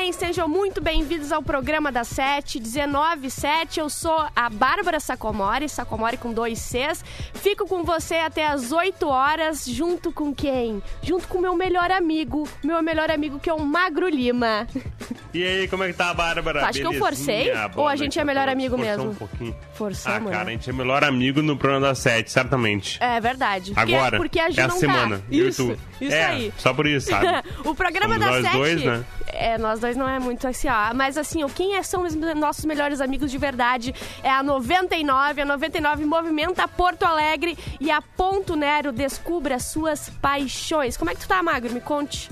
bem, sejam muito bem-vindos ao programa da 7, 197. Eu sou a Bárbara Sacomori, Sacomori com dois Cs. Fico com você até as 8 horas, junto com quem? Junto com meu melhor amigo, meu melhor amigo que é o Magro Lima. E aí, como é que tá, Bárbara? Acho que eu forcei? Ou a gente é melhor amigo Forçou mesmo? um pouquinho. Forçamos, Ah, cara, a né? gente é melhor amigo no programa da 7, certamente. É verdade. Porque- Agora, porque a Ju é a não semana. Tá. eu e Isso, tu. Isso é, aí. Só por isso, sabe? o programa Somos da nós Sete. dois, né? É, nós dois não é muito assim, ó. Mas assim, o quem é- são os nossos melhores amigos de verdade é a 99. A 99 movimenta Porto Alegre e a Ponto Nero descubra as suas paixões. Como é que tu tá, Magro? Me conte.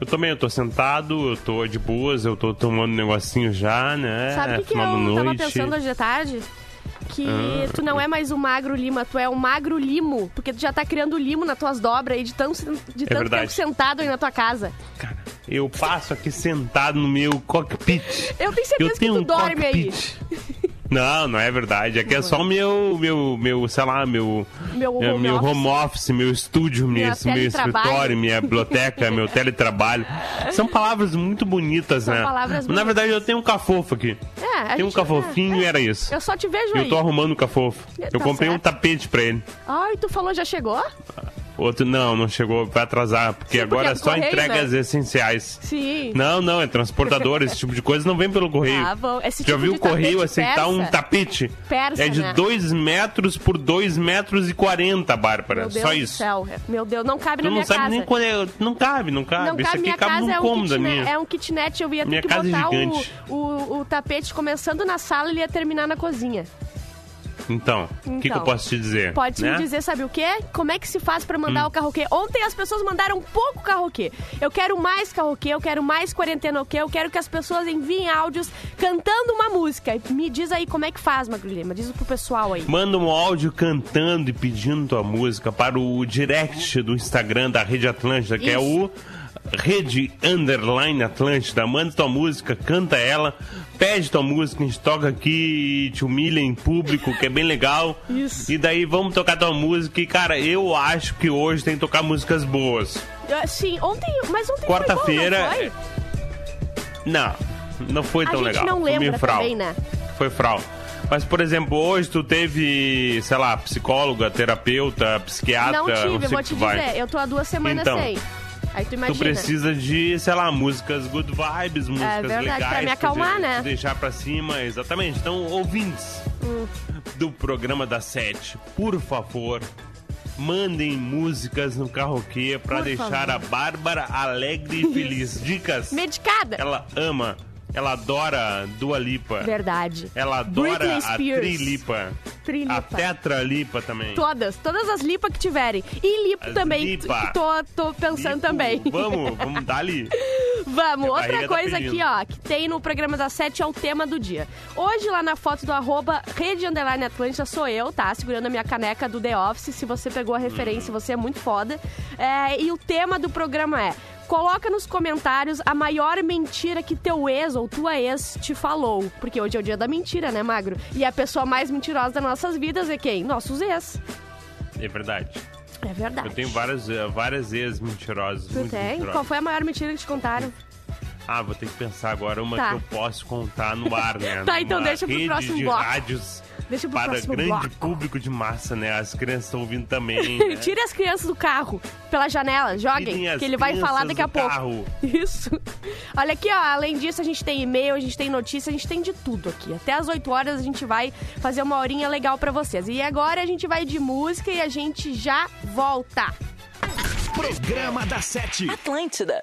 Eu também, eu tô sentado, eu tô de boas, eu tô tomando um negocinho já, né? Sabe o que, que eu da tava noite. pensando hoje de tarde? Que Ah. tu não é mais o Magro Lima, tu é o Magro Limo. Porque tu já tá criando limo nas tuas dobras aí de, tão, de tanto É verdade. tempo sentado aí na tua casa. Cara, eu passo aqui sentado no meu cockpit. Eu tenho certeza eu que tenho tu um dorme aí. Não, não é verdade. Aqui é só o meu, meu, meu, sei lá, meu, Meu é, home meu office. home office, meu estúdio, Meu meu, escritório, minha biblioteca, meu teletrabalho. São palavras muito bonitas, São né? palavras Na verdade, eu tenho um cafofo aqui. É, Tem um gente- cafofinho e era isso. Eu só te vejo aí. Eu tô arrumando o cafofo. Tá Eu comprei um certo. tapete pra ele. Ai, tu falou, já chegou? Outro, não, não chegou, vai atrasar, porque Sim, porque agora é é do só correio, entregas né? essenciais. Sim. Não, não, é transportador, esse tipo de coisa não vem pelo correio. Ah, bom. Esse Já tipo viu o correio aceitar um persa? tapete? Persa, é de né? 2 metros por 2 metros e 40, Bárbara. Meu Deus Só do isso. céu. Meu Deus, não cabe Tu na não minha sabe casa. nem quando é. Não cabe, não cabe. Não Isso cabe, aqui minha cabe casa num é um, cômodo da minha. é um kitnet. Eu ia ter Minha que é botar o, gigante. o, o tapete começando na sala e ia terminar na cozinha. Então, o que, que eu Então, posso te dizer? Pode né? Hum. me dizer, sabe o quê? Como é que se faz pra mandar o carroquê? Ontem as pessoas mandaram pouco carroquê. Eu quero mais carroquê, eu quero mais quarentena o quê? Eu quero que as pessoas enviem áudios cantando uma música. Me diz aí como é que faz, Magro Lima. Diz pro pessoal aí. Manda um áudio cantando e pedindo tua música para o direct do Instagram da Rede Atlântida, que é Isso. o Rede Underline Atlântida. Manda tua música, canta ela, pede tua música, a gente toca aqui te humilha em público, que é bem legal. Isso. E daí vamos tocar tua música. E cara, eu acho que hoje tem que tocar músicas boas. Sim, ontem, mas ontem Quarta-feira. foi não foi? Não, não foi A tão gente legal. não Foi lembra frau. também, né? Foi frau. Mas, por exemplo, hoje tu teve, sei lá, psicóloga, terapeuta, psiquiatra, Não tive, sei eu vou te que vai. dizer. Eu tô há duas semanas Então, sem. Aí tu imagina. Tu precisa de, sei lá, músicas good vibes, músicas verdade, legais. pra me acalmar, de- né? de deixar pra cima, exatamente. Então, ouvintes Hum. do programa da Sete, por favor, mandem músicas no carroquê pra Por deixar favor. a Bárbara alegre e feliz. Dicas. Medicada. Ela ama, ela adora Dua Lipa. Verdade. Ela adora a. Trilipa. Trilipa. A Tetralipa também. Todas, todas as lipas que tiverem. E lipo As também, lipa. tô, tô pensando Lipo. também. Vamos, vamos dar ali. Vamos, Minha outra tá coisa pedindo. aqui, ó, que tem no programa da Sete é o tema do dia. Hoje, lá na foto do arroba Rede Underline Atlântica, sou eu, tá? Segurando a minha caneca do The Office. Se você pegou a referência, você é muito foda. É, e o tema do programa é. Coloca nos comentários a maior mentira que teu ex ou tua ex te falou. Porque hoje é o dia da mentira, né, Magro? E a pessoa mais mentirosa das nossas vidas é quem? Nossos ex. É verdade. É verdade. Eu tenho várias, eh, várias ex-mentirosas. Tu muito tem? mentirosas. Qual foi a maior mentira que te contaram? Ah, vou ter que pensar agora uma Tá. que eu posso contar no ar, né? Tá, então Numa deixa pro próximo de bloco. rádios Deixa pro para grande bloco. público de massa, né? As crianças estão ouvindo também. né? Tire as crianças do carro, pela janela, joguem, as que ele vai falar daqui a pouco. carro. Isso. Olha aqui, ó, além disso, a gente tem e-mail, a gente tem notícia, a gente tem de tudo aqui. Até às 8 horas a gente vai fazer uma horinha legal pra vocês. E agora a gente vai de música e a gente já volta. Programa da Sete. Atlântida.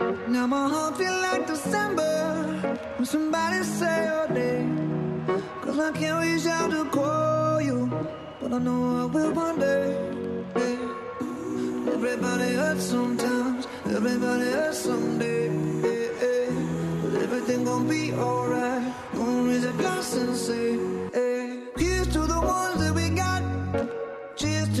Now my heart feel like December when somebody say your name. Cause I can't reach out to call you, but I know I will one day. Everybody hurts sometimes, everybody hurts someday. But everything gon' be alright. Gonna raise a glass and say, hey.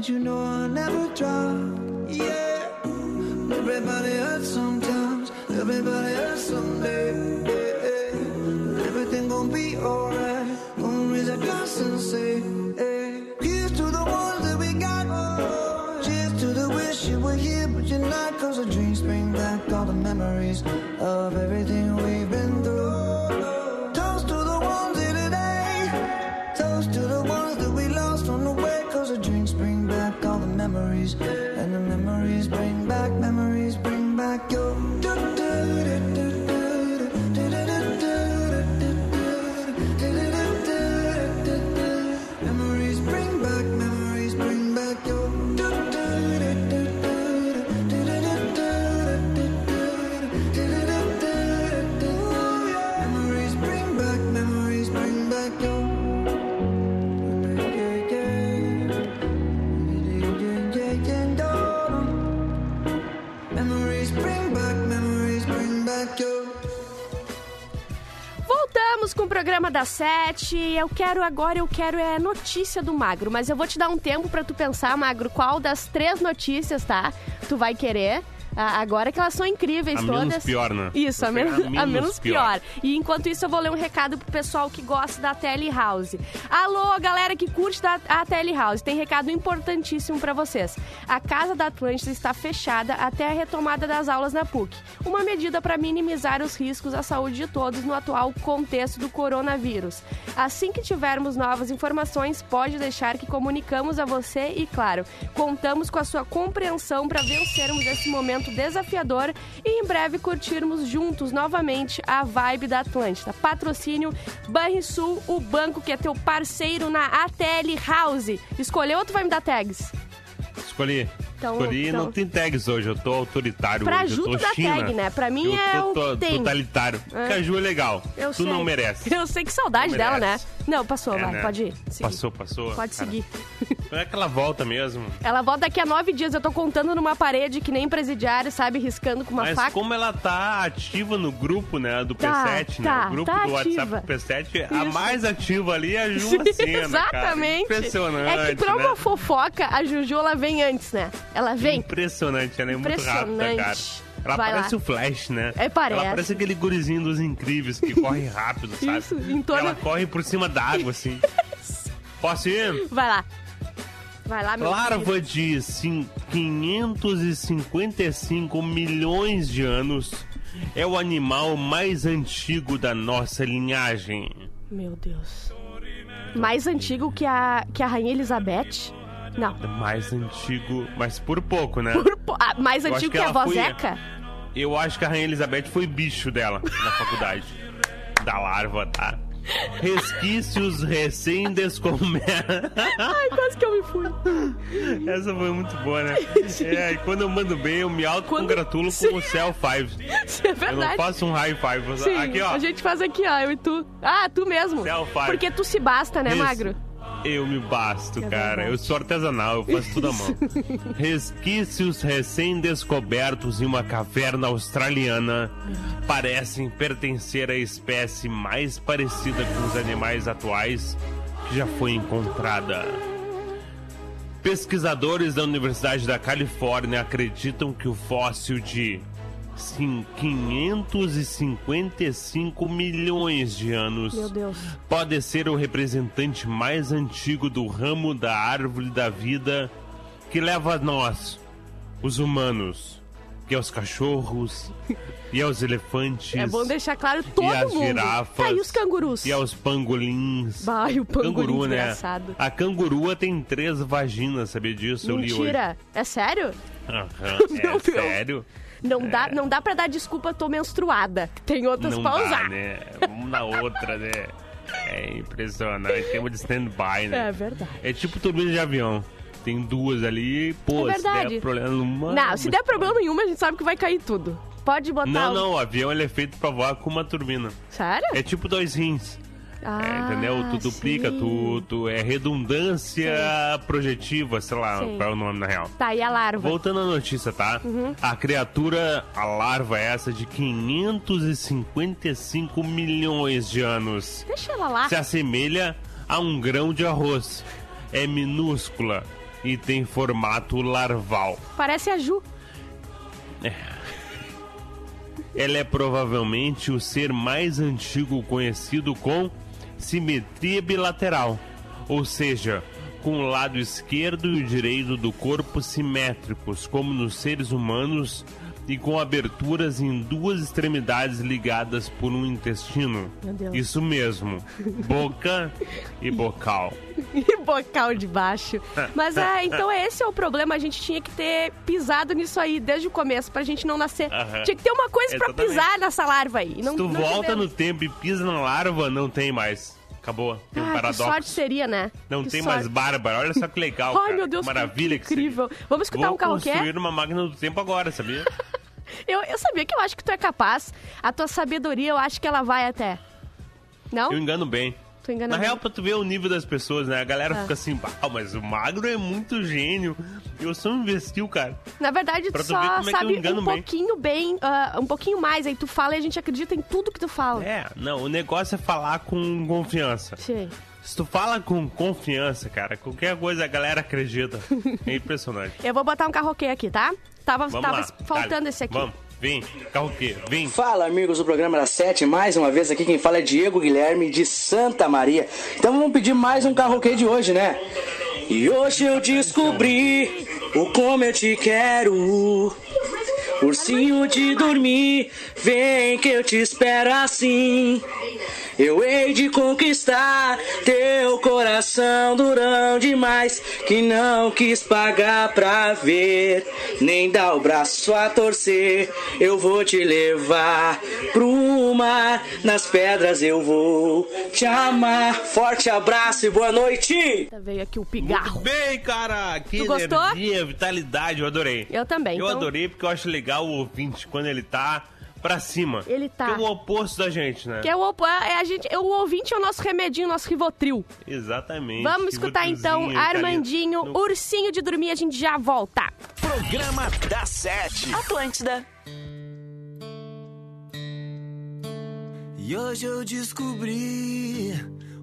And you know I'll never drop. Yeah, everybody hurts sometimes, everybody hurts someday. Yeah, yeah. Everything gon' be alright. Gonna raise a glass and say, Voltamos com o programa da Sete. Eu quero agora, eu quero é notícia do Magro, mas eu vou te dar um tempo pra tu pensar, Magro, qual das três notícias, tá? Tu vai querer. Agora que elas são incríveis A todas. menos pior, né? Isso, a Você menos, é a a menos menos pior. pior. E enquanto isso, eu vou ler um recado pro pessoal que gosta da Telehouse. Alô, galera que curte da, a Telehouse. Tem recado importantíssimo pra vocês. A Casa da Atlântida está fechada até a retomada das aulas na PUC. Uma medida para minimizar os riscos à saúde de todos no atual contexto do coronavírus. Assim que tivermos novas informações, pode deixar que comunicamos a você e, claro, contamos com a sua compreensão para vencermos esse momento desafiador e em breve curtirmos juntos novamente a vibe da Atlântida. Patrocínio Banrisul, o banco que é teu parceiro na ATL House. Escolheu ou tu vai me dar tags? Escolhi. Então- Escolhi então- não tem tags hoje, eu tô autoritário Pra hoje. Ju eu tô dá China. tag, né? Pra mim eu é tô, o tem. totalitário. É. Caju é legal. Eu tu sei. não merece. Eu sei que saudade dela, né? Não, passou, É, vai, né? pode ir. seguir. Passou, passou. Pode Cara, seguir. Não é que ela volta mesmo. Ela volta daqui a nove dias, eu tô contando numa parede que nem presidiário, sabe? Riscando com uma Mas faca. como ela tá ativa no grupo, né, do Tá, P7, tá, né? O grupo tá do WhatsApp do P7, a Isso. mais ativa ali é a Ju Macena, Exatamente. Cara. Impressionante, É que pra né? uma fofoca, a Juju, ela vem antes, né? Ela vem. Impressionante, ela é muito rápida, cara. Impressionante. Ela Vai parece lá. o Flash, né? É, parece. Ela parece aquele gurizinho dos incríveis que corre rápido, sabe? Isso, em torno- Ela corre por cima d'água, assim. Posso ir? Vai lá. Vai lá, meu. Larva de cin- 555 milhões de anos é o animal mais antigo da nossa linhagem. Meu Deus. Mais antigo que a, que a Rainha Elizabeth? Não. Mais antigo, mas por pouco, né? Por po- ah, mais Eu antigo que que, a ela foi- Vozeca? Eu acho que a Rainha Elizabeth foi bicho dela na faculdade. Da larva, tá? Resquícios recém-descobertos. Ai, quase que eu me fui. Essa foi muito boa, né? É, e quando eu mando bem, eu me autocongratulo Quando- com o Cell Five. Isso é Eu não verdade. faço um high five. Sim, Aqui, ó. a gente faz aqui, ó, eu e tu. Ah, tu mesmo. Selfie. Porque tu se basta, né, Isso. Magro? Eu me basto, É cara. Eu sou artesanal, eu faço tudo à mão. Resquícios recém-descobertos em uma caverna australiana parecem pertencer à espécie mais parecida com os animais atuais que já foi encontrada. Pesquisadores da Universidade da Califórnia acreditam que o fóssil de cin- 555 milhões de anos Meu Deus. pode ser o representante mais antigo do ramo da árvore da vida que leva a nós, os humanos, que aos cachorros e aos elefantes É bom deixar claro todo e às mundo. girafas Tá, e os cangurus? e aos pangolins. Vai, o Canguru, né? desgraçado. A cangurua tem três vaginas, sabia disso? Eu li hoje. Mentira. É sério? Aham, é sério? Não, dá, não dá pra dar desculpa, tô menstruada. Tem outras Não pra dá, usar. né? Uma na outra, né? É impressionante. Tem uma de stand-by, né? É verdade. É tipo turbina de avião. Tem duas ali, pô, É se verdade. der problema numa... Não, se der problema nenhum, a gente sabe que vai cair tudo. Pode botar Não, não, o avião ele é feito pra voar com uma turbina. Sério? É tipo dois rins. Ah, É, entendeu? Tu duplica, sim. tu, tu é redundância projetiva, sei lá Sim. qual é o nome na real. Tá, e a larva? Voltando à notícia, tá? Uhum. A criatura, a larva é essa de 555 milhões de anos. Deixa ela lá. Se assemelha a um grão de arroz. É minúscula e tem formato larval. Parece a Ju. Ela é provavelmente o ser mais antigo conhecido com simetria bilateral, ou seja, com o lado esquerdo e o direito do corpo simétricos, como nos seres humanos, e com aberturas em duas extremidades ligadas por um intestino. Meu Deus. Isso mesmo, boca e bocal. E bocal de baixo. Mas é, então esse é o problema. A gente tinha que ter pisado nisso aí desde o começo pra gente não nascer. Aham. Tinha que ter uma coisa pra Exatamente. pisar nessa larva aí. Não, Se tu volta no tempo e pisa na larva, não tem mais. Acabou. Tem um Ah, que paradoxo. sorte seria, né? Não Que tem sorte. mais Bárbara. Olha só que legal. Ai, cara. meu Deus, que maravilha que que incrível. Vamos escutar Vou um karaokê? construir uma máquina do tempo agora, sabia? Eu, eu sabia que eu acho que tu é capaz. A tua sabedoria, eu acho que ela vai até. Não? Eu engano bem. Tu engana Na bem. real, pra tu ver o nível das pessoas, né? A galera Ah. fica assim, "Ah, mas o magro é muito gênio. Eu só investiu, cara. Na verdade, tu Pra tu ver só é sabe engano um bem. pouquinho bem, ah, um pouquinho mais. Aí tu fala e a gente acredita em tudo que tu fala. É, não, o negócio é falar com confiança. Sim. Se tu fala com confiança, cara, qualquer coisa a galera acredita. É impressionante. Eu vou botar um carroquê aqui, tá? Tava, Vamos tava lá. faltando Dale. esse aqui. Vamos, vem, carro quê? Vem. Fala amigos do programa da Sete, mais uma vez aqui quem fala é Diego Guilherme de Santa Maria. Então vamos pedir mais um carroquê de hoje, né? E hoje eu descobri o como eu te quero. Ursinho de dormir, vem que eu te espero assim. Eu hei de conquistar teu coração durão demais que não quis pagar pra ver, nem dar o braço a torcer. Eu vou te levar pro mar, nas pedras eu vou te amar. Forte abraço e boa noite! Veio aqui o pigarro. Bem, cara, que Tu gostou? energia, vitalidade, eu adorei. Eu também, Eu então- adorei porque eu acho legal o ouvinte quando ele tá pra cima. Ele tá. Que é o oposto da gente, né? Que é o, opo- é a gente, é o ouvinte é o nosso remedinho, nosso Rivotril. Exatamente. Vamos que escutar então Armandinho, carinho. Ursinho de Dormir, a gente já volta. Programa da Sete. Atlântida. E hoje eu descobri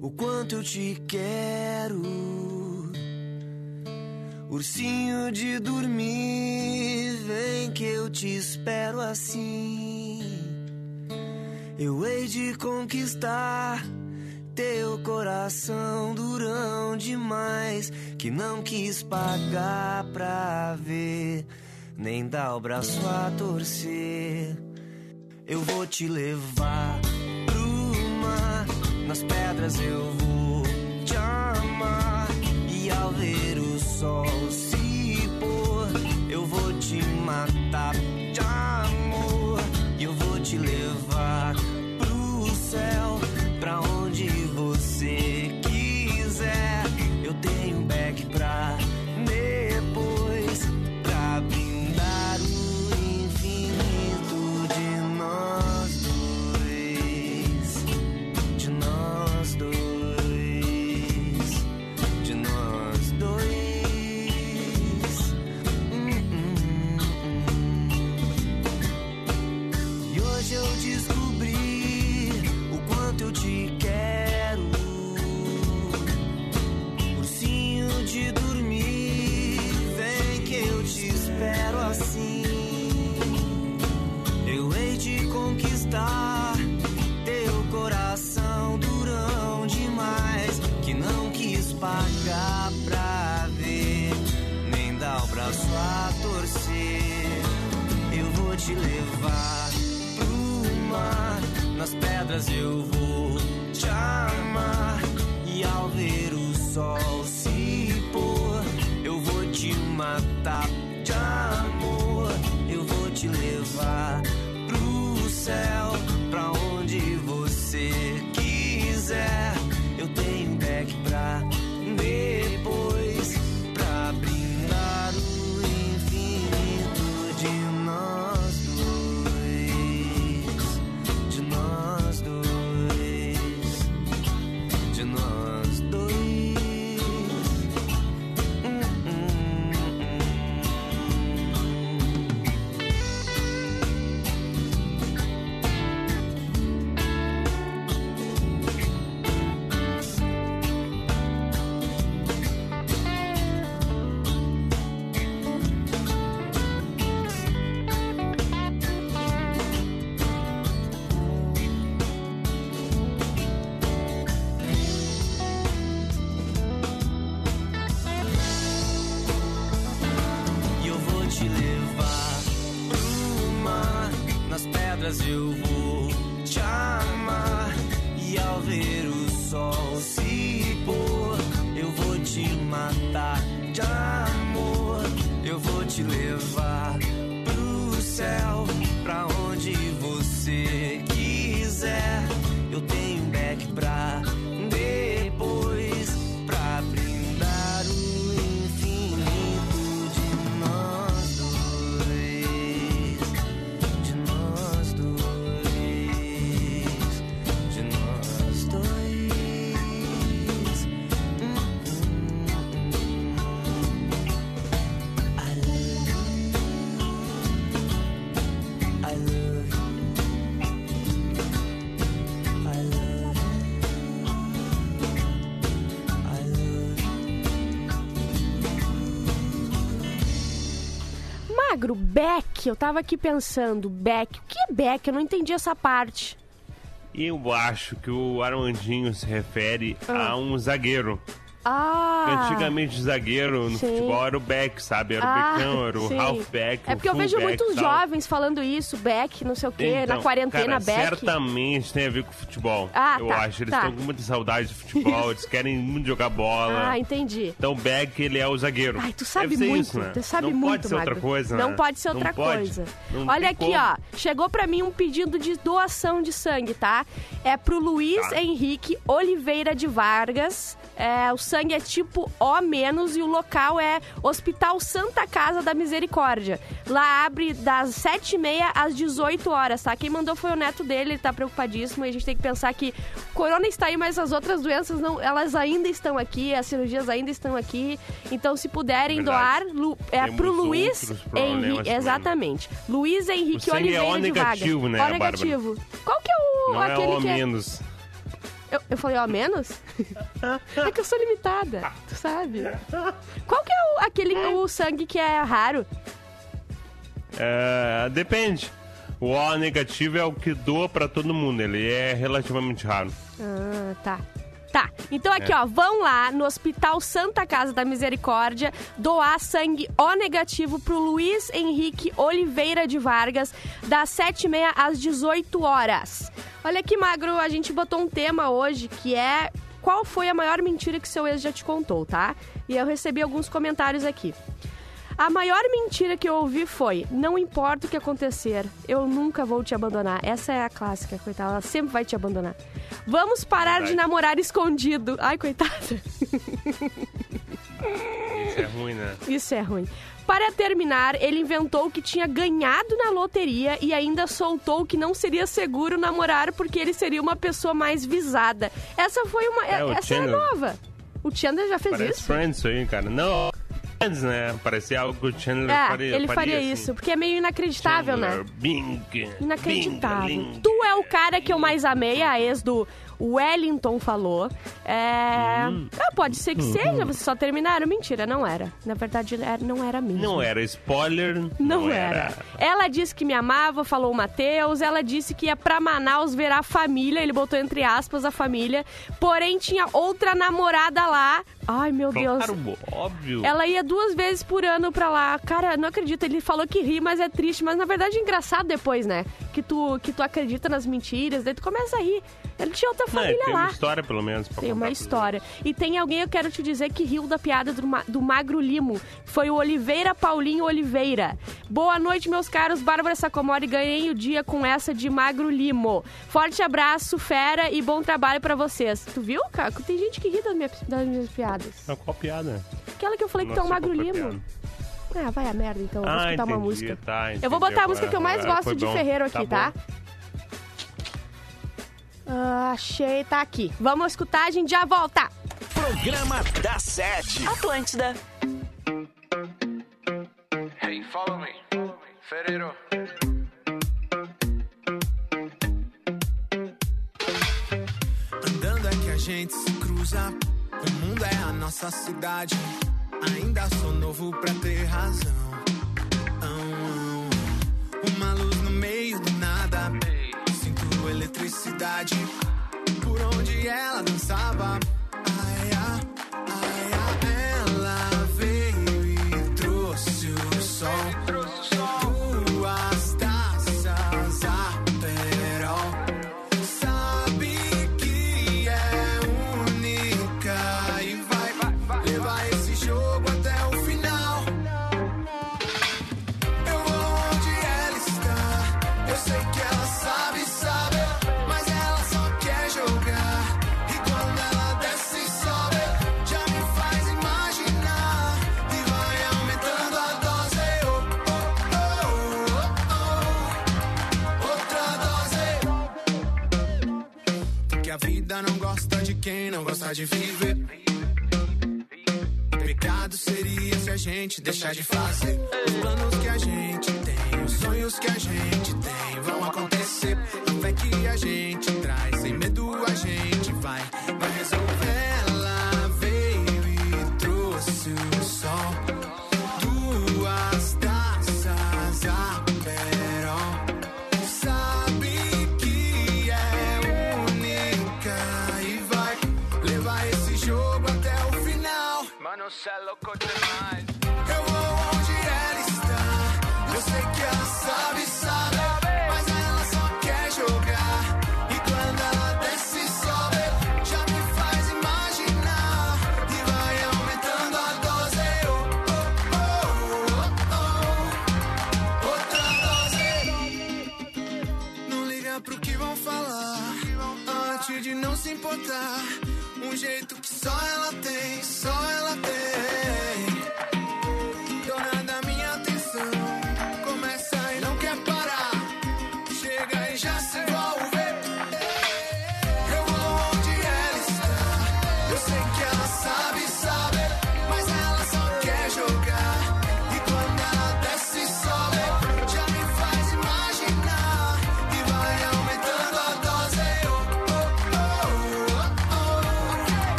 o quanto eu te quero. Ursinho de dormir, vem que eu te espero assim. Eu hei de conquistar teu coração durão demais, que não quis pagar pra ver, nem dar o braço a torcer. Eu vou te levar pro mar, nas pedras eu vou te amar. E ao ver o sol se pôr, eu vou te matar Beck, eu tava aqui pensando, Beck, o que é Beck? Eu não entendi essa parte. Eu acho que o Armandinho se refere a um zagueiro. Ah! Antigamente, zagueiro no Sim. futebol era o back, sabe? Era Ah, o becão, era o sim. halfback, É porque eu vejo muitos tal. jovens falando isso, Beck, não sei o quê, Então, na quarentena, cara, Beck. certamente tem a ver com futebol. Ah, eu tá, acho. Eles tá. estão com muita saudade de futebol, eles querem muito jogar bola. Ah, entendi. Então, o back, ele é o zagueiro. Ai, tu sabe muito, isso, né? tu sabe Não muito, pode ser outra Magro. coisa, Não né? pode ser Não outra pode. coisa. Não Olha aqui, como. ó. Chegou pra mim um pedido de doação de sangue, tá? É pro Luiz Tá. Henrique Oliveira de Vargas. É, o sangue é tipo O menos e o local é Hospital Santa Casa da Misericórdia. Lá abre das 7h30 às 18 horas, tá? Quem mandou foi o neto dele, ele tá preocupadíssimo. E a gente tem que pensar que corona está aí, mas as outras doenças não, elas ainda estão aqui, as cirurgias ainda estão aqui. Então, se puderem Verdade. doar, Lu- é Temos pro Luiz Henrique. Exatamente. Luiz Henrique O é Oliveira O de negativo, Vargas. né, O negativo. Qual que é o Não é aquele o que é... menos. Eu, eu falei ó menos? é que eu sou limitada, tu sabe? Qual que é o, aquele o sangue que é raro? É, depende. O O negativo é o que doa pra todo mundo. Ele é relativamente raro. Ah, tá. Tá, então aqui É. ó, vão lá no Hospital Santa Casa da Misericórdia doar sangue O negativo pro Luiz Henrique Oliveira de Vargas, das 7h30 às 18 horas. Olha que magro, a gente botou um tema hoje que é qual foi a maior mentira que seu ex já te contou, tá? E eu recebi alguns comentários aqui. A maior mentira que eu ouvi foi: não importa o que acontecer, eu nunca vou te abandonar. Essa é a clássica, coitada, ela sempre vai te abandonar. Vamos parar de Verdade. namorar escondido. Ai, coitada. Isso é ruim, né? Isso é ruim. Para terminar, ele inventou que tinha ganhado na loteria e ainda soltou que não seria seguro namorar porque ele seria uma pessoa mais visada. Essa foi uma. É, essa é nova. O Chandler já fez Parece isso? Friends aí, cara. Não, Friends, né? Parecia algo que o Chandler É, faria. ele faria assim. isso, porque é meio inacreditável, né? Chandler, Bing. Inacreditável. Bing. Tu é o cara que eu mais amei, a ex do Wellington falou. É... Hum. ah, pode ser que Uhum. seja, vocês só terminaram. Mentira, não era. Na verdade, era- não era mesmo. Não era spoiler. Não, era. Ela disse que me amava, falou o Matheus. Ela disse que ia pra Manaus ver a família. Ele botou entre aspas a família. Porém, tinha outra namorada lá. Ai, meu Deus. Claro, óbvio. Ela ia duas vezes por ano pra lá. Cara, não acredito. Ele falou que ri, mas é triste. Mas na verdade é engraçado depois, né? Que tu, que tu acredita nas mentiras, daí tu começa a rir. Ele tinha outra Não, é, família tem lá. uma história, pelo menos. Pra Tem uma história. E tem alguém, eu quero te dizer, que riu da piada do, do Magro Limo. Foi o Oliveira Paulinho Oliveira. Boa noite, meus caros. Bárbara Sacomori, ganhei o dia com essa de Magro Limo. Forte abraço, fera, e bom trabalho pra vocês. Tu viu, Caco? Tem gente que ri das minhas, das minhas piadas. Mas qual piada? Aquela que eu falei que Não tu é sei Magro Limo. piada. Ah, vai a merda, então. Eu vou Ah, escutar uma entendi, música. tá, eu vou entendi botar a música que eu mais agora. gosto de bom. Ferreiro aqui, Tá tá? Ah, achei, tá aqui. Vamos escutar, a gente já volta. Programa da Sete. Atlântida. Hey, follow me. Ferreiro. Andando é que a gente se cruza. O mundo é a nossa cidade. Ainda sou novo pra ter razão. Ão, ão. Uma luz Sinto eletricidade. Por onde ela dançava. Quem não gosta de viver. Pecado seria se a gente deixar de fazer os planos que a gente tem, os sonhos que a gente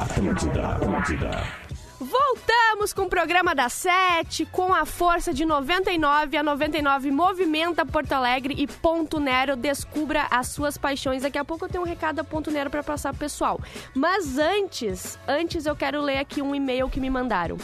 Atlântida, Atlântida. Voltamos com o programa da Sete, com a força de 99. A 99 movimenta Porto Alegre e Ponto Nero descubra as suas paixões. Daqui a pouco eu tenho um recado da Ponto Nero para passar pro pessoal. Mas antes, antes eu quero ler aqui um e-mail que me mandaram.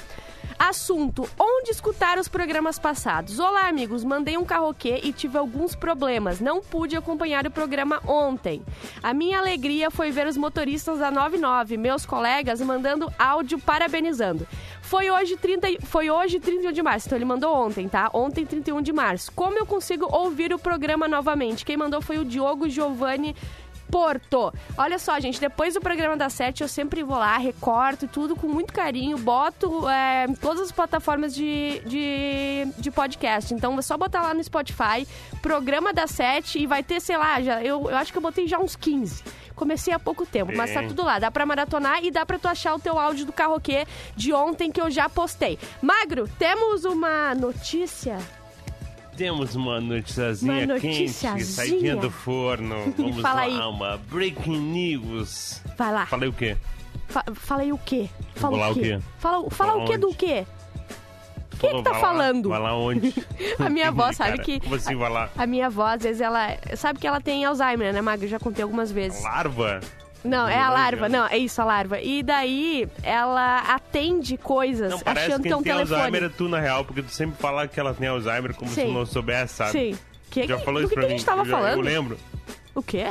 Assunto: onde escutar os programas passados? Olá, amigos. Mandei um carroquê e tive alguns problemas. Não pude acompanhar o programa ontem. A minha alegria foi ver os motoristas da 99, meus colegas, mandando áudio parabenizando. Foi hoje, 30, foi hoje 31 de março, então ele mandou ontem, tá? Ontem, 31 de março. Como eu consigo ouvir o programa novamente? Quem mandou foi o Diogo Giovanni Porto. Olha só, gente, depois do programa da Sete, eu sempre vou lá, recorto tudo com muito carinho, boto é, todas as plataformas de, de, de podcast. Então é só botar lá no Spotify, programa da Sete, e vai ter, sei lá, já, eu, eu acho que eu botei já uns 15. Comecei há pouco tempo, mas tá tudo lá. Dá pra maratonar e dá pra tu achar o teu áudio do carroquê de ontem que eu já postei. Magro, temos uma notícia. Temos uma noticiazinha Uma quente, noticiazinha. saidinha do forno. Vamos Fala lá, aí. uma breaking news. Vai lá. Falei o quê? Fa fala aí o quê? Fala lá o quê? quê? Fala, fala o quê do quê? Quem que tá Vai lá, falando? Vai lá onde? A minha avó sabe Cara, que. Como assim, vai lá? A minha avó, às vezes, ela. Sabe que ela tem Alzheimer, né, Magro? Eu já contei algumas vezes. Larva? Não, é a larva. Não, é isso, a larva. E daí, ela atende coisas Não, parece achando que que é um quem tem telefone. Alzheimer é tu, na real, porque tu sempre fala que ela tem Alzheimer como se Sim. tu não soubesse, sabe? Sim. Que, Já que- falou isso que, pra que a mim. gente tava eu falando? Eu lembro. O quê?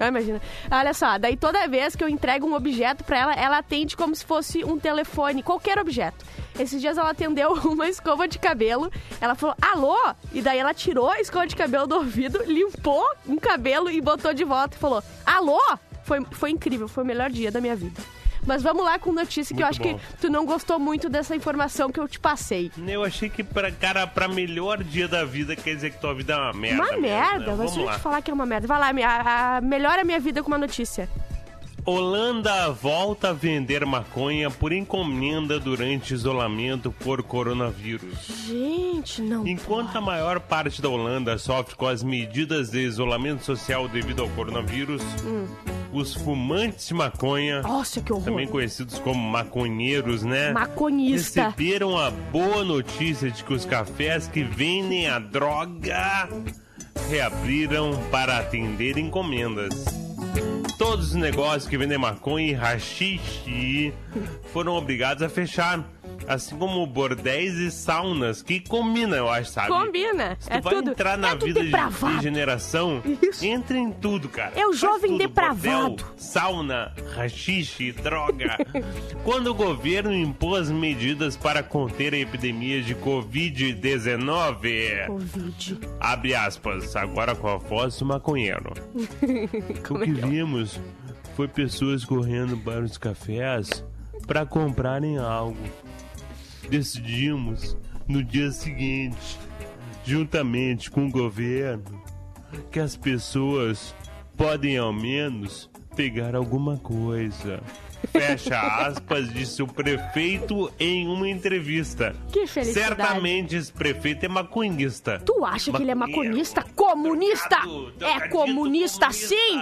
Ah, imagina. Olha só, daí toda vez que eu entrego um objeto pra ela, ela atende como se fosse um telefone, qualquer objeto. Esses dias ela atendeu uma escova de cabelo, ela falou, alô? E daí ela tirou a escova de cabelo do ouvido, limpou um cabelo e botou de volta e falou, alô? Foi, foi incrível, foi o melhor dia da minha vida. Mas vamos lá com notícia que eu Muito acho bom. que tu não gostou muito dessa informação que eu te passei. Eu achei que, pra, cara, pra melhor dia da vida, quer dizer que tua vida é uma merda. uma mesmo, merda, né? mas Vamos se eu te falar que é uma merda. Vai lá, a, a, melhora a minha vida com uma notícia. Holanda volta a vender maconha por encomenda durante isolamento por coronavírus. Gente, não. Enquanto a maior parte da Holanda sofre com as medidas de isolamento social devido ao coronavírus, Hum. os fumantes de maconha, Nossa, também conhecidos como maconheiros, né? Maconhista. Receberam a boa notícia de que os cafés que vendem a droga reabriram para atender encomendas. Todos os negócios que vendem maconha e rachixe foram obrigados a fechar. Assim como bordéis e saunas, que combina, eu acho, sabe? Combina. Se tu É vai tudo. entrar na é vida de depravado. degeneração, Isso. entra em tudo, cara. É o jovem depravado. bordel, sauna, rachixe, droga. Quando o governo impôs medidas para conter a epidemia de Covid-19, Covid. abre aspas, agora com a voz do maconheiro. o que vimos foi pessoas correndo para os cafés para comprarem algo. Decidimos no dia seguinte, juntamente com o governo, que as pessoas podem ao menos pegar alguma coisa. Fecha aspas, disse o prefeito em uma entrevista. Que felicidade. Certamente esse prefeito é maconhista. Tu acha que ele é maconhista? Comunista! Drogado, é drogadito comunista, sim!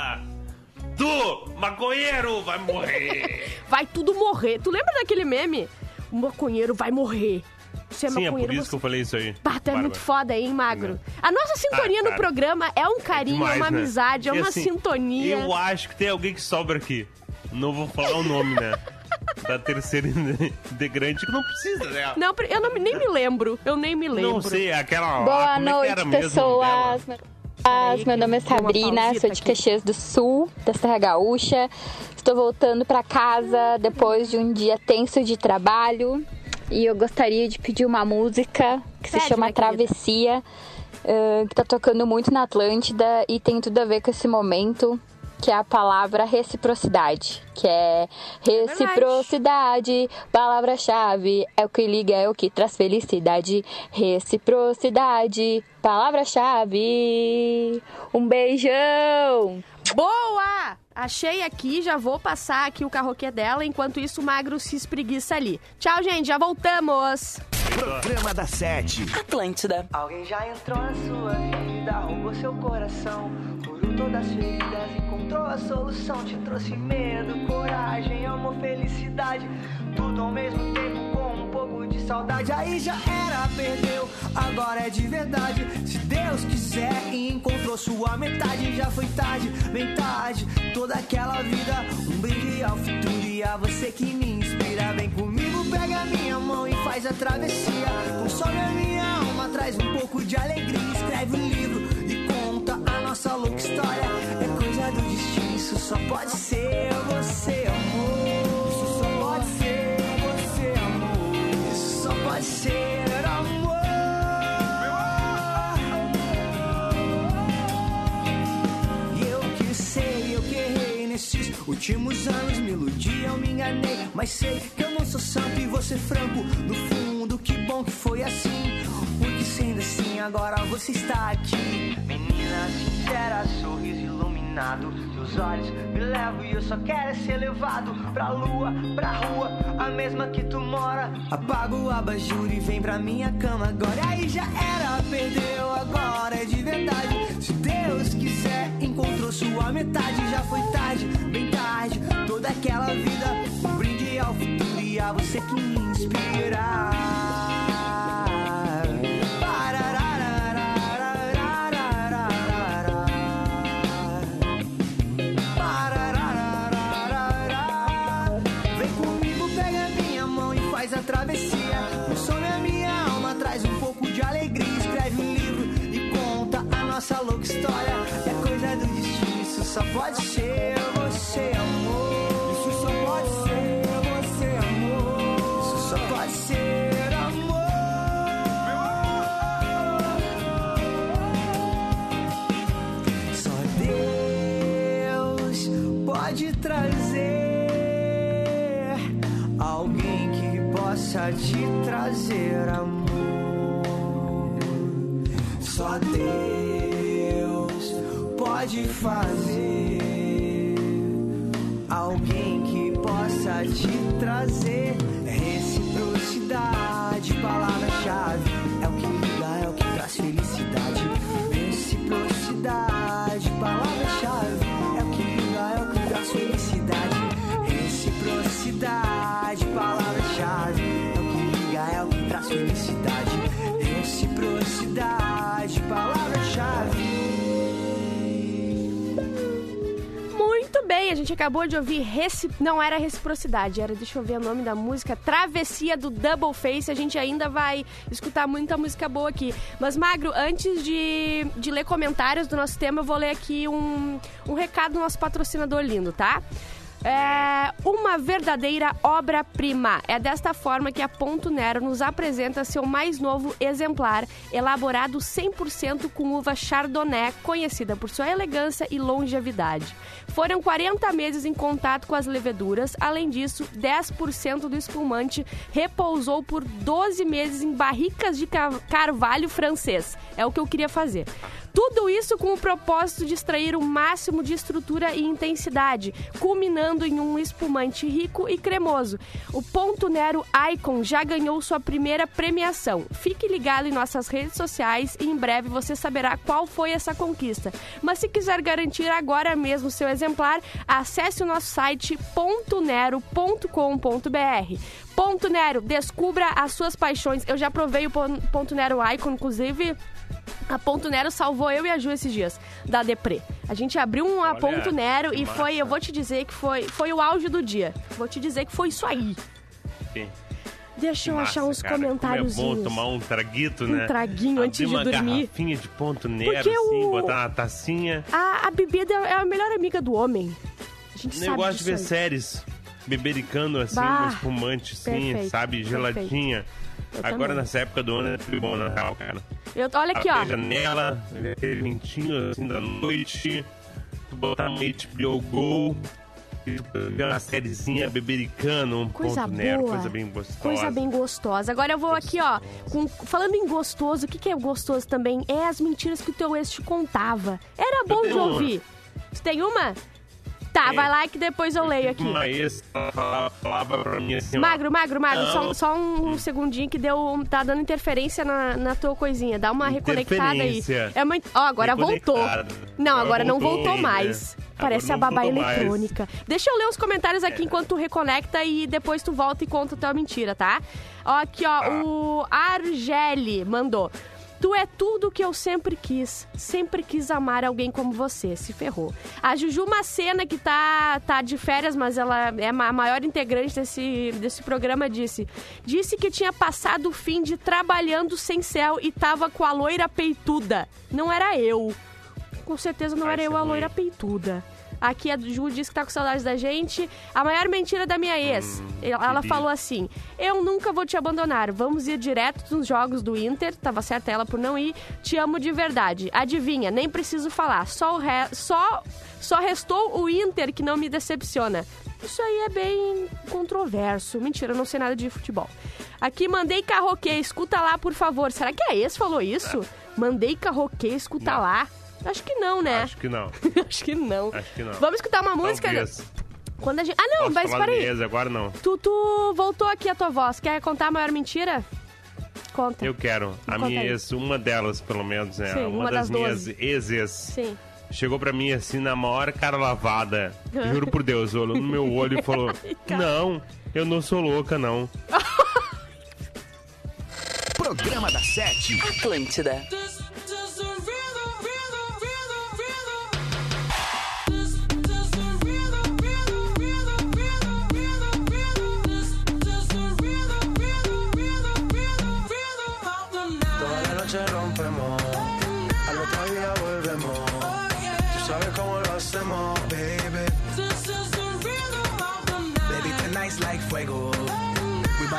Tu, maconheiro, vai morrer! Vai tudo morrer. Tu lembra daquele meme? O maconheiro vai morrer. Você é Sim, é por isso você... que eu falei isso aí. Bah, tu é muito foda, hein, Magro? A nossa sintonia Ah, no programa é um carinho, Demais, é uma né? amizade, é E uma assim, sintonia. Eu acho que tem alguém que sobra aqui. Não vou falar o nome, né? Da terceira integrante que não precisa, né? Não, eu não, nem me lembro. Eu nem me lembro. Não sei, aquela. Boa lá, como é noite, era mesmo pessoas. Dela? Meu- nome é Sabrina, sou de. Caxias do Sul, da Serra Gaúcha. Estou voltando para casa depois de um dia tenso de trabalho e eu gostaria de pedir uma música que Pede, se chama. Travessia, eh, que tá tocando muito na Atlântida e tem tudo a ver com esse momento. Que é a palavra reciprocidade, que é reciprocidade, palavra-chave, é o que liga, é o que traz felicidade. Reciprocidade, palavra-chave. Um beijão! Boa! Achei aqui, já vou passar aqui o carroquê dela, enquanto isso o Magro se espreguiça ali. Tchau, gente, já voltamos! Programa da Sete. Atlântida. Alguém já entrou na sua vida, roubou seu coração, todas as feridas, encontrou a solução, te trouxe medo, coragem, amor, felicidade, tudo ao mesmo tempo com um pouco de saudade. Aí já era, perdeu, agora é de verdade. Se Deus quiser e encontrou sua metade, já foi tarde, bem tarde, toda aquela vida, um brinde ao futuro e a você que me inspira, vem comigo, pega minha mão e faz a travessia. Consome a minha alma, traz um pouco de alegria. Escreve um livro nossa louca história. É coisa do destino, isso só pode ser você, amor. Isso só pode ser você, amor. Isso só pode ser amor. E eu que sei, eu que errei nesses últimos anos. Me iludi, eu me enganei. Mas sei que eu não sou santo e ser franco. No fundo, que bom que foi assim. Porque sendo assim, agora você está aqui. Menina sincera, sorriso iluminado. Seus olhos me levam e eu só quero ser levado pra lua, pra rua, a mesma que tu mora. Apaga o abajur e vem pra minha cama agora. Aí já era, perdeu, agora é de verdade. Se Deus quiser, encontrou sua metade. Já foi tarde, bem tarde, toda aquela vida. Um brinde ao futuro e a você que me inspira. Só pode ser você, amor. Isso só pode ser você, amor. Isso só pode ser amor. Só Deus pode trazer alguém que possa te trazer amor. Só Deus fazer alguém que possa te trazer reciprocidade. A gente acabou de ouvir não era reciprocidade, era, deixa eu ver o nome da música, Travessia do Double Face. A gente ainda vai escutar muita música boa aqui. Mas, Magro, antes de, de ler comentários do nosso tema, eu vou ler aqui um, um recado do nosso patrocinador lindo, tá? É uma verdadeira obra-prima. É desta forma que a Ponto Nero nos apresenta seu mais novo exemplar, elaborado 100% com uva Chardonnay, conhecida por sua elegância e longevidade. Foram 40 meses em contato com as leveduras, além disso, 10% do espumante repousou por 12 meses em barricas de ca- carvalho francês. É o que eu queria fazer. Tudo isso com o propósito de extrair o máximo de estrutura e intensidade, culminando em um espumante rico e cremoso. O Ponto Nero Icon já ganhou sua primeira premiação. Fique ligado em nossas redes sociais e em breve você saberá qual foi essa conquista. Mas se quiser garantir agora mesmo seu exemplar, acesse o nosso site pontonero.com.br. Ponto Nero, descubra as suas paixões. Eu já provei o Pon- Ponto Nero Icon, inclusive. A Ponto Nero salvou eu e a Ju esses dias, da Deprê. A gente abriu um a Olha, Ponto Nero e foi, eu massa. vou te dizer que foi, foi o auge do dia. Vou te dizer que foi isso aí. Sim. Deixa eu Massa, achar uns cara, comentários. É bom tomar um traguito, Um né? traguinho antes de Abrir uma dormir. garrafinha de ponto nero, Porque assim, o- botar uma tacinha. A, a bebida é a melhor amiga do homem. A gente Eu sabe gosto de ver aí. séries bebericando assim, Bah, um espumante, perfeito, sabe? Geladinha. Eu Agora nessa época do ano é tudo bom, na real, cara. Eu, olha aqui, ó. A janela, aquele ventinho assim da noite, tu botar um HBO Go, ver uma sériezinha bebericando, um Coisa ponto nero, boa. coisa bem gostosa. Coisa bem gostosa. Agora eu vou aqui, ó. com- falando em gostoso, o que, que é gostoso também? É as mentiras que o teu ex te contava. Era bom de ouvir. Tu tem uma? Tá, É. vai lá que depois eu leio aqui. Falava, pra mim assim, Magro, magro, magro, só, só um segundinho que deu. Tá dando interferência na, na tua coisinha. Dá uma reconectada aí. É uma, ó, agora voltou. Não, agora, não voltou, né? mais. Agora Parece a babá. É. eletrônica. Deixa eu ler os comentários aqui enquanto tu reconecta e depois tu volta e conta a tua mentira, tá? Ó, aqui, ó, Tá. o Argeli mandou. Tu é tudo que eu sempre quis. Sempre quis amar alguém como você. Se ferrou. A Juju Macena, que tá, tá de férias, mas ela é a maior integrante desse, desse programa, disse: Disse que tinha passado o fim de trabalhando sem céu e tava com a loira peituda. Não era eu. Com certeza não Ai, era eu a loira peituda. Aqui a Ju disse que tá com saudades da gente. A maior mentira da minha ex. ela ela falou assim: Eu nunca vou te abandonar. Vamos ir direto nos jogos do Inter. Tava certa ela por não ir. Te amo de verdade. Adivinha, nem preciso falar. Só, o re... só... só restou o Inter que não me decepciona. Isso aí é bem controverso. Mentira, eu não sei nada de futebol. Aqui, mandei carroquê. Escuta lá, por favor. Será que a ex falou isso? Mandei carroquê, escuta Não. lá. Acho que não, né? Acho que não. Acho que não. Acho que não. Vamos escutar uma música? Talvez. Quando a gente... Ah, não, Posso mas para aí. agora não. Tu, tu voltou aqui a tua voz. Quer contar a maior mentira? Conta. Eu quero. A Conta minha aí. ex, uma delas, pelo menos, né? Sim, uma, uma das, das minhas 12. exes. Sim. Chegou pra mim assim, na maior cara lavada. Juro por Deus, olhou no meu olho e falou: Não, eu não sou louca, não. Programa da Sete. Atlântida.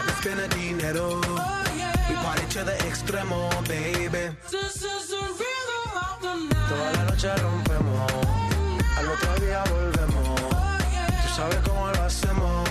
Travis Benedinero. Oh, yeah. We party to extremo, baby. Toda la noche rompemos. Al otro día volvemos. Tú sabes cómo lo hacemos.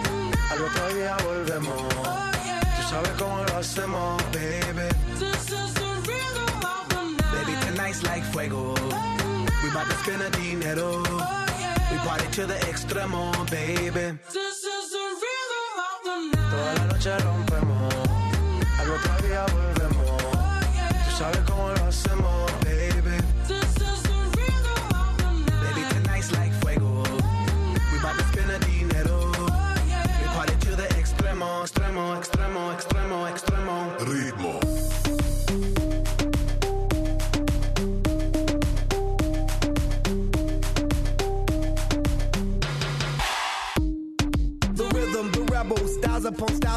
al otro día volvemos. Tú sabes cómo lo hacemos, baby. Baby, tonight's like fuego. We bout to spend a dinero. We party to the extremo, baby. Toda la noche rompemos, al otro día volvemos. Tú sabes cómo lo hacemos,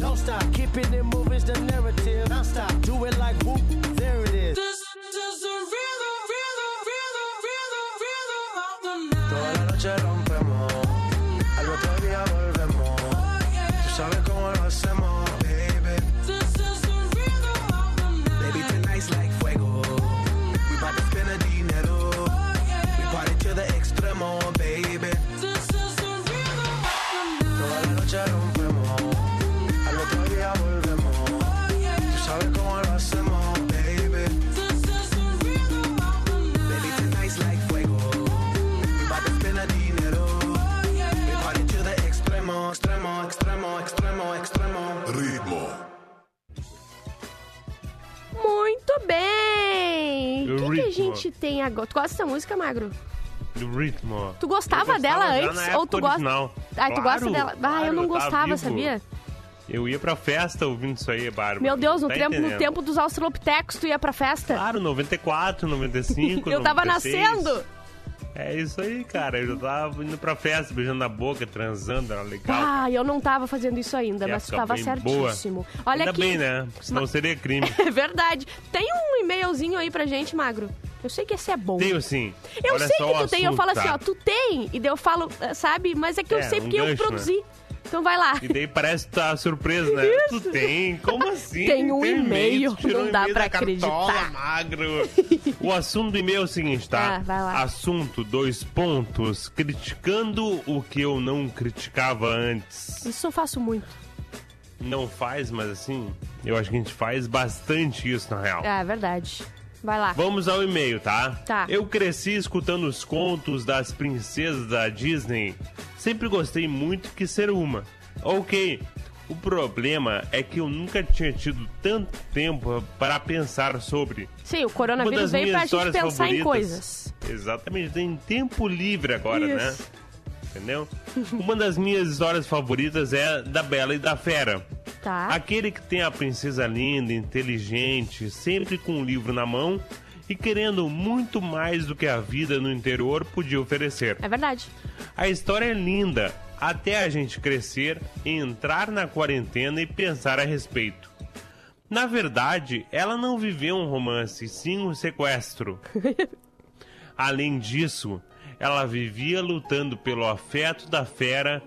Don't stop, keeping it moving's the narrative. Don't stop, do it like whoop, there it is. Toda la noche rompemos, al otro día volvemos. Tú sabes cómo lo hacemos, tem agora? Tu gosta dessa música, Magro? Do ritmo. Tu gostava Eu dela antes ou tu gosta? original. Ah, tu Claro, gosta dela? Ah, eu claro, não tava gostava, vivo. sabia? Eu ia pra festa ouvindo isso aí, Bárbara. Meu Deus, no, Tá tempo, no tempo dos australopitecos, tu ia pra festa? Claro, 94, 95, eu tava 96. nascendo! É isso aí, cara. Eu já tava indo pra festa, beijando na boca, transando, era legal. Ah, eu não tava fazendo isso ainda, mas tu tava certíssimo. boa. Olha Ainda aqui. bem, né? Senão seria crime. É verdade. Tem um e-mailzinho aí pra gente, Magro? Eu sei que esse é bom. Tenho sim. Eu Olha sei que tu tem. Eu assunto, falo assim, tá? ó, tu tem. E daí eu falo, eh, sabe? Mas é que eu É, sei um porque eu gancho, produzi. Então vai lá. E daí parece que tá surpreso, né? Tu tem? Como assim? Tem um e-mail, não um dá e-mail pra acreditar. magro. o assunto do e-mail é o seguinte, tá? Ah, vai lá. Assunto, dois pontos, criticando o que eu não criticava antes. Isso eu faço muito. Não faz, mas assim, eu acho que a gente faz bastante isso, na real. É, é verdade. Vai lá. Vamos ao e-mail, tá? Tá. Eu cresci escutando os contos das princesas da Disney. Sempre gostei muito que ser uma. Ok. O problema é que eu nunca tinha tido tanto tempo para pensar sobre. Sim, o coronavírus veio minhas pra gente pensar em favoritas- coisas. Exatamente, tem tempo livre agora, né? Isso. Entendeu? Uma das minhas histórias favoritas é da Bela e da Fera. Tá. Aquele que tem a princesa linda, inteligente, sempre com um livro na mão e querendo muito mais do que a vida no interior podia oferecer. É verdade. A história é linda, até a gente crescer, entrar na quarentena e pensar a respeito. Na verdade, ela não viveu um romance, sim um sequestro. Além disso, ela vivia lutando pelo afeto da fera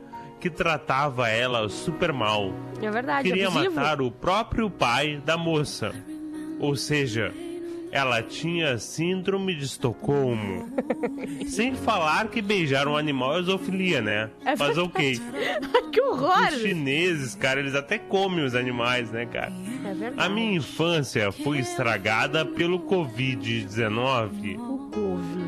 que tratava ela super mal. É verdade, Queria abusivo. matar o próprio pai da moça. Ou seja, ela tinha síndrome de Estocolmo. Sem falar que beijar um animal é zoofilia, né? É Mas ok. que horror! Os chineses, cara, eles até comem os animais, né, cara? É verdade. A minha infância foi estragada pelo Covid-19.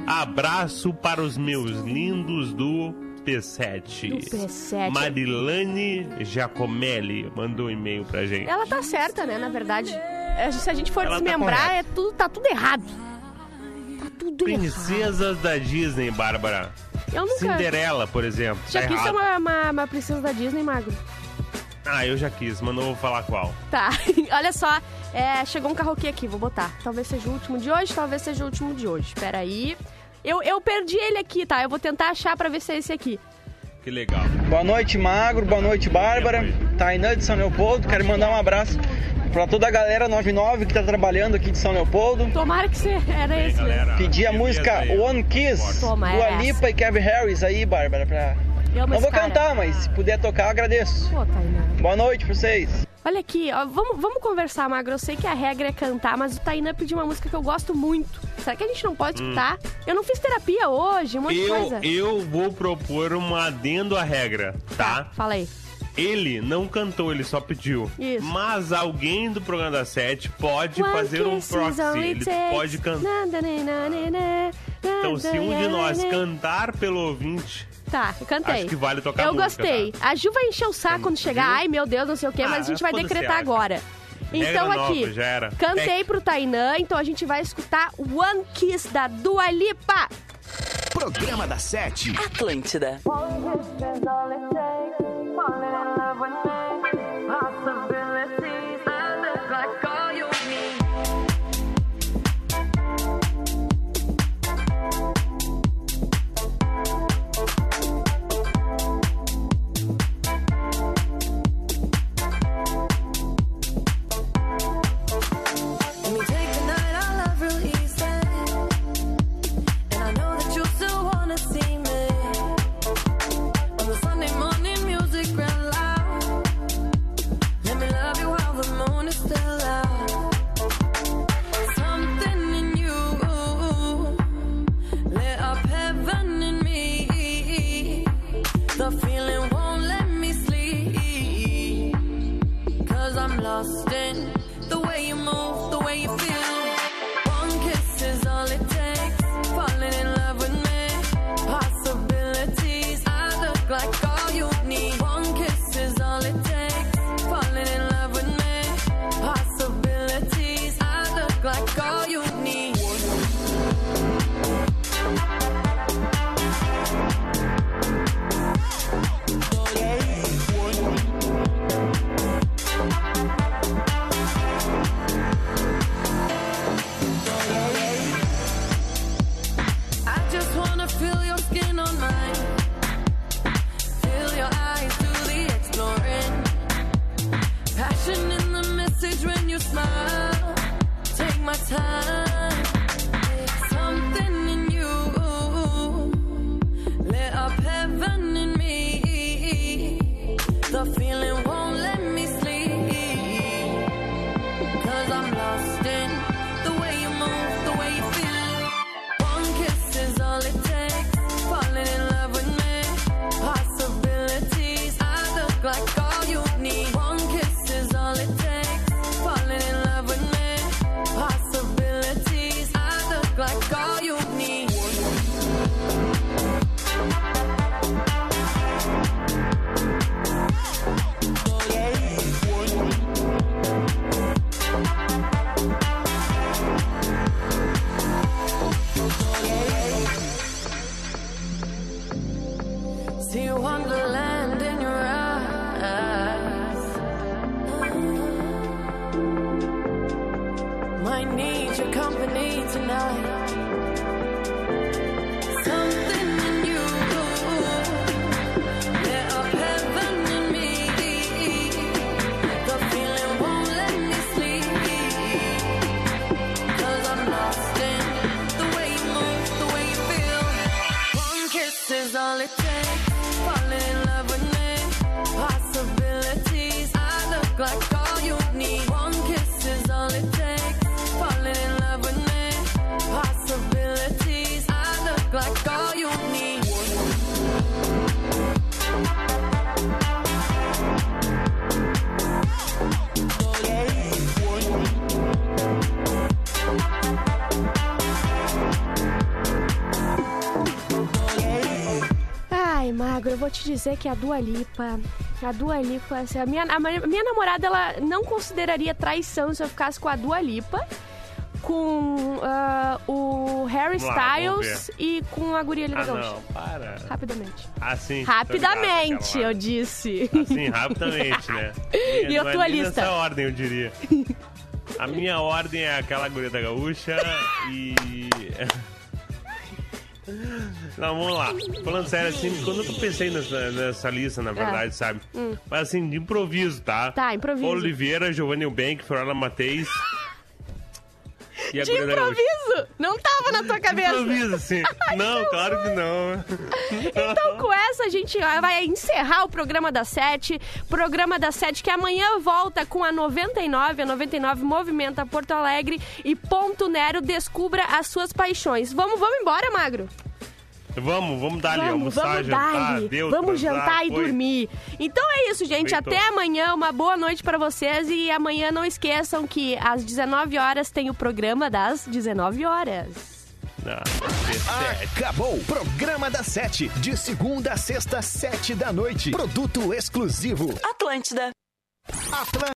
Abraço para os meus lindos do P7. Do P7. Marilane Giacomelli mandou um e-mail pra gente. Ela tá certa, né, na verdade. É, Se a gente for Ela tá desmembrar, correta. é tudo, tá tudo errado. Tá tudo errado. Princesas da Disney, Bárbara. Eu nunca... Cinderela, por exemplo. Já tá quis ser errado. uma, uma, uma princesa da Disney, Magro? Ah, eu já quis, mas não vou falar qual. Tá, olha só, é, chegou um carroquê aqui, vou botar. Talvez seja o último de hoje, talvez seja o último de hoje. Espera aí. Eu, eu perdi ele aqui, tá? Eu vou tentar achar pra ver se é esse aqui. Que legal. Boa noite, Magro. Boa noite, Bárbara. Tainã de São Leopoldo. Quero mandar um abraço pra toda a galera 99 que tá trabalhando aqui de São Leopoldo. Tomara que você era esse mesmo. Pedir a música One Kiss Toma, do Alipa e Kevin Harris aí, Bárbara. Pra... Eu Não vou cara. cantar, mas se puder tocar, eu agradeço. Pô, Tainá. Boa noite pra vocês. Olha aqui, ó, vamos, vamos conversar, Magro. Eu sei que a regra é cantar, mas o Tainá pediu uma música que eu gosto muito. Será que a gente não pode escutar? Eu não fiz terapia hoje, um monte de Hum. Eu, coisa. eu vou propor um adendo à regra, tá? Fala aí. Ele não cantou, ele só pediu. Isso. Mas alguém do programa da Sete pode One fazer um proxy. Ele pode cantar. Na, na, na, na, na, na, Então, se um de nós na, na. cantar pelo ouvinte, Tá, eu cantei. acho que vale tocar Eu música, gostei. A Ju vai encher o saco quando chegar. Ai, meu Deus, não sei o quê, Ah, mas a gente vai decretar agora. Então nova, aqui, já era. cantei pro Tainã, então a gente vai escutar One Kiss da Dua Lipa. Programa da Sete. Atlântida. Let cause I'm lost in eu vou te dizer que a Dua Lipa... A Dua Lipa... assim, a, minha, a minha namorada, ela não consideraria traição se eu ficasse com a Dua Lipa, com ah, o Harry Vamos lá, Styles e com a guria da Ah, Gaúcha. não, para. Rapidamente. Assim. Rapidamente, eu disse. Assim, rapidamente, né? E a Não é tua nem lista? Nessa ordem, eu diria. A minha ordem é aquela guria da gaúcha e. Não, vamos lá. Falando sério, assim, quando eu pensei nessa, nessa lista, na verdade, sabe? Hum. Mas assim, de improviso, tá? Tá, improviso. Oliveira, Giovanni Eubank, Flora Mateis. E De gaúcha. improviso! Não tava na tua cabeça. Improviso, sim. Não, claro que não. Então, com essa, a gente vai encerrar o programa da Sete. Programa da Sete que amanhã volta com a 99. A 99 movimenta Porto Alegre. E Ponto Nero descubra as suas paixões. Vamos, vamos embora, Magro? Vamos, vamos dar ali, Vamos, almoçar, vamos jantar, dar-lhe. Deus, Vamos transar, jantar e foi. dormir. Então é isso, gente. Feito. Até amanhã. Uma boa noite pra vocês. E amanhã não esqueçam que às 19 horas tem o programa das 19 horas. Ah, Acabou! Programa da Sete. De segunda a sexta, sete da noite. Produto exclusivo. Atlântida. Atlântida.